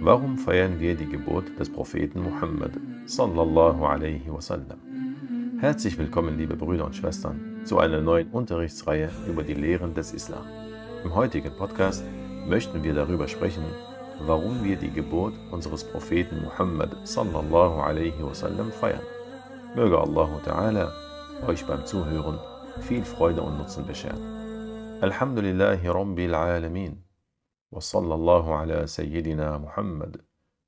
Warum feiern wir die Geburt des Propheten Muhammad sallallahu alaihi wasallam? Herzlich willkommen, liebe Brüder und Schwestern, zu einer neuen Unterrichtsreihe über die Lehren des Islam. Im heutigen Podcast möchten wir darüber sprechen, warum wir die Geburt unseres Propheten Muhammad sallallahu alaihi wasallam feiern. Möge Allah Ta'ala euch beim Zuhören viel Freude und Nutzen bescheren. Alhamdulillahi Rabbil Alamin. وصلى الله على سيدنا محمد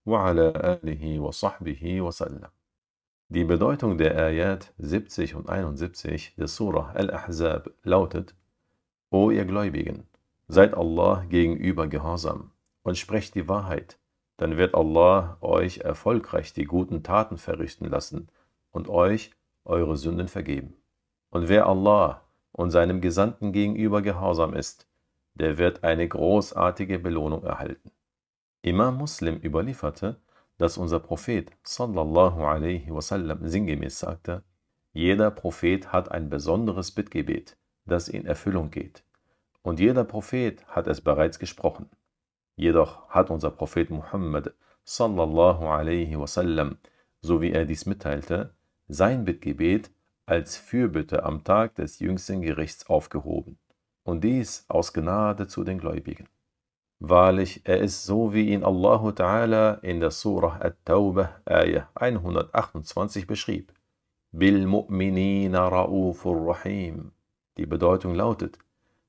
وعلى آله وصحبه وسلم. Die Bedeutung der Ayat 70 und 71 des Surah Al-Ahzab lautet: O ihr Gläubigen, seid Allah gegenüber gehorsam und sprecht die Wahrheit, dann wird Allah euch erfolgreich die guten Taten verrichten lassen und euch eure Sünden vergeben. Und wer Allah und seinem Gesandten gegenüber gehorsam ist, der wird eine großartige Belohnung erhalten. Imam Muslim überlieferte, dass unser Prophet sallallahu alaihi wasallam sinngemäß sagte, jeder Prophet hat ein besonderes Bittgebet, das in Erfüllung geht. Und jeder Prophet hat es bereits gesprochen. Jedoch hat unser Prophet Muhammad sallallahu alaihi wasallam, so wie er dies mitteilte, sein Bittgebet als Fürbitte am Tag des jüngsten Gerichts aufgehoben und dies aus Gnade zu den Gläubigen. Wahrlich, er ist so, wie ihn Allah Ta'ala in der Surah At-Tawbah, Ayah 128 beschrieb. Bil mu'minina ra'ufur rahim. Die Bedeutung lautet,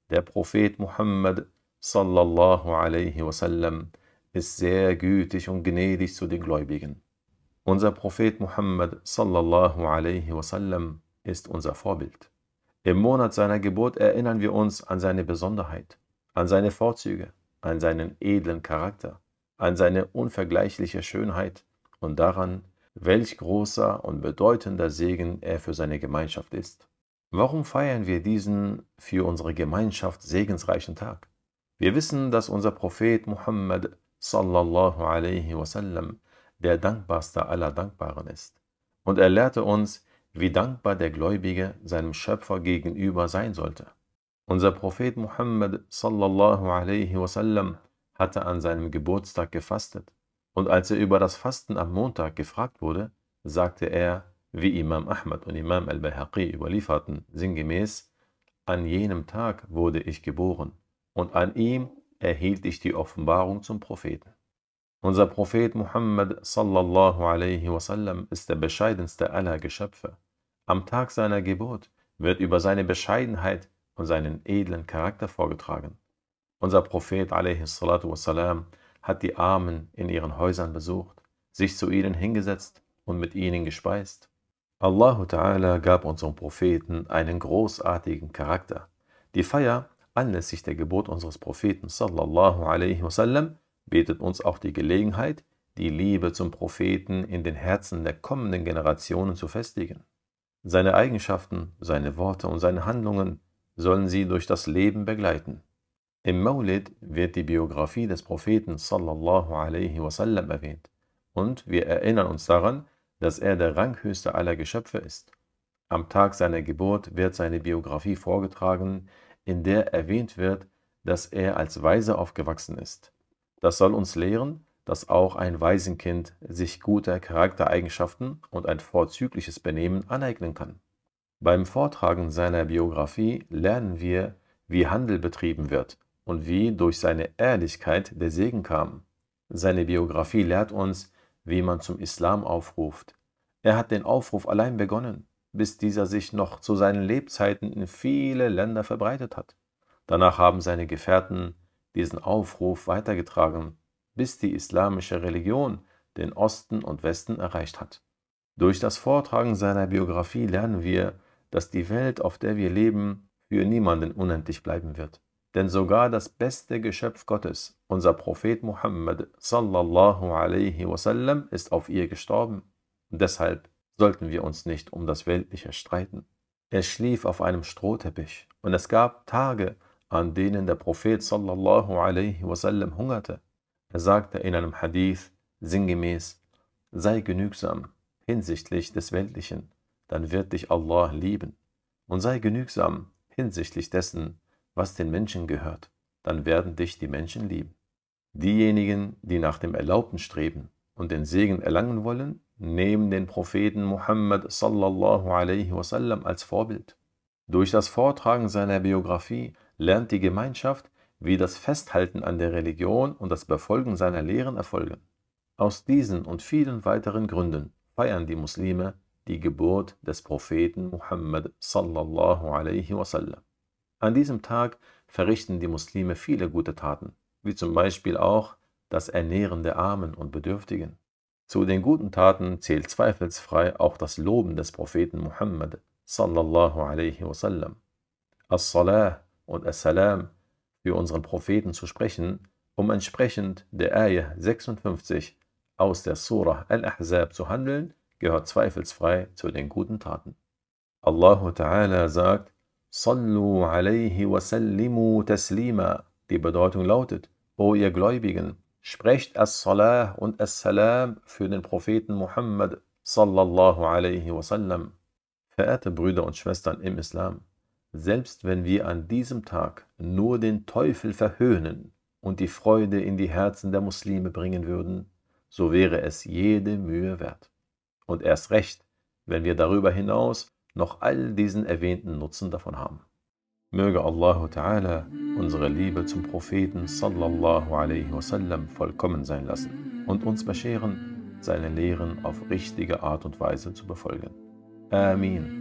der Prophet Muhammad sallallahu alaihi wasallam ist sehr gütig und gnädig zu den Gläubigen. Unser Prophet Muhammad sallallahu alaihi wasallam ist unser Vorbild. Im Monat seiner Geburt erinnern wir uns an seine Besonderheit, an seine Vorzüge, an seinen edlen Charakter, an seine unvergleichliche Schönheit und daran, welch großer und bedeutender Segen er für seine Gemeinschaft ist. Warum feiern wir diesen für unsere Gemeinschaft segensreichen Tag? Wir wissen, dass unser Prophet Muhammad sallallahu alaihi wasallam der dankbarste aller Dankbaren ist. Und er lehrte uns, wie dankbar der Gläubige seinem Schöpfer gegenüber sein sollte. Unser Prophet Muhammad sallallahu alaihi wasallam hatte an seinem Geburtstag gefastet und als er über das Fasten am Montag gefragt wurde, sagte er, wie Imam Ahmad und Imam al-Bahaqi überlieferten, sinngemäß, an jenem Tag wurde ich geboren und an ihm erhielt ich die Offenbarung zum Propheten. Unser Prophet Muhammad sallallahu alaihi wasallam ist der bescheidenste aller Geschöpfe. Am Tag seiner Geburt wird über seine Bescheidenheit und seinen edlen Charakter vorgetragen. Unser Prophet alaihi salatu wasalam hat die Armen in ihren Häusern besucht, sich zu ihnen hingesetzt und mit ihnen gespeist. Allahu Ta'ala gab unserem Propheten einen großartigen Charakter. Die Feier anlässlich der Geburt unseres Propheten sallallahu alaihi wasallam bietet uns auch die Gelegenheit, die Liebe zum Propheten in den Herzen der kommenden Generationen zu festigen. Seine Eigenschaften, seine Worte und seine Handlungen sollen sie durch das Leben begleiten. Im Maulid wird die Biografie des Propheten sallallahu alaihi wasallam erwähnt und wir erinnern uns daran, dass er der ranghöchste aller Geschöpfe ist. Am Tag seiner Geburt wird seine Biografie vorgetragen, in der erwähnt wird, dass er als Weise aufgewachsen ist. Das soll uns lehren, dass auch ein Waisenkind sich gute Charaktereigenschaften und ein vorzügliches Benehmen aneignen kann. Beim Vortragen seiner Biografie lernen wir, wie Handel betrieben wird und wie durch seine Ehrlichkeit der Segen kam. Seine Biografie lehrt uns, wie man zum Islam aufruft. Er hat den Aufruf allein begonnen, bis dieser sich noch zu seinen Lebzeiten in viele Länder verbreitet hat. Danach haben seine Gefährten diesen Aufruf weitergetragen, bis die islamische Religion den Osten und Westen erreicht hat. Durch das Vortragen seiner Biografie lernen wir, dass die Welt, auf der wir leben, für niemanden unendlich bleiben wird. Denn sogar das beste Geschöpf Gottes, unser Prophet Muhammad sallallahu alaihi wasallam, ist auf ihr gestorben. Deshalb sollten wir uns nicht um das Weltliche streiten. Er schlief auf einem Strohteppich und es gab Tage, an denen der Prophet sallallahu alaihi wasallam hungerte. Er sagte in einem Hadith sinngemäß, sei genügsam hinsichtlich des Weltlichen, dann wird dich Allah lieben. Und sei genügsam hinsichtlich dessen, was den Menschen gehört, dann werden dich die Menschen lieben. Diejenigen, die nach dem Erlaubten streben und den Segen erlangen wollen, nehmen den Propheten Muhammad sallallahu alaihi wasallam als Vorbild. Durch das Vortragen seiner Biografie lernt die Gemeinschaft, wie das Festhalten an der Religion und das Befolgen seiner Lehren erfolgen. Aus diesen und vielen weiteren Gründen feiern die Muslime die Geburt des Propheten Muhammad sallallahu alaihi wasallam. An diesem Tag verrichten die Muslime viele gute Taten wie zum Beispiel auch das Ernähren der Armen und Bedürftigen. Zu den guten Taten zählt zweifelsfrei auch das Loben des Propheten Muhammad sallallahu alaihi wasallam. As-Salah und As-Salam für unseren Propheten zu sprechen, um entsprechend der Ayah 56 aus der Surah Al-Ahzab zu handeln, gehört zweifelsfrei zu den guten Taten. Allah Ta'ala sagt, Sallu alaihi wasallimu taslima. Die Bedeutung lautet, O ihr Gläubigen, sprecht As-Salah und As-Salam für den Propheten Muhammad sallallahu alaihi wasallam. Verehrte Brüder und Schwestern im Islam, selbst wenn wir an diesem Tag nur den Teufel verhöhnen und die Freude in die Herzen der Muslime bringen würden, so wäre es jede Mühe wert. Und erst recht, wenn wir darüber hinaus noch all diesen erwähnten Nutzen davon haben. Möge Allah Ta'ala unsere Liebe zum Propheten sallallahu alaihi wasallam vollkommen sein lassen und uns bescheren, seine Lehren auf richtige Art und Weise zu befolgen. Amin.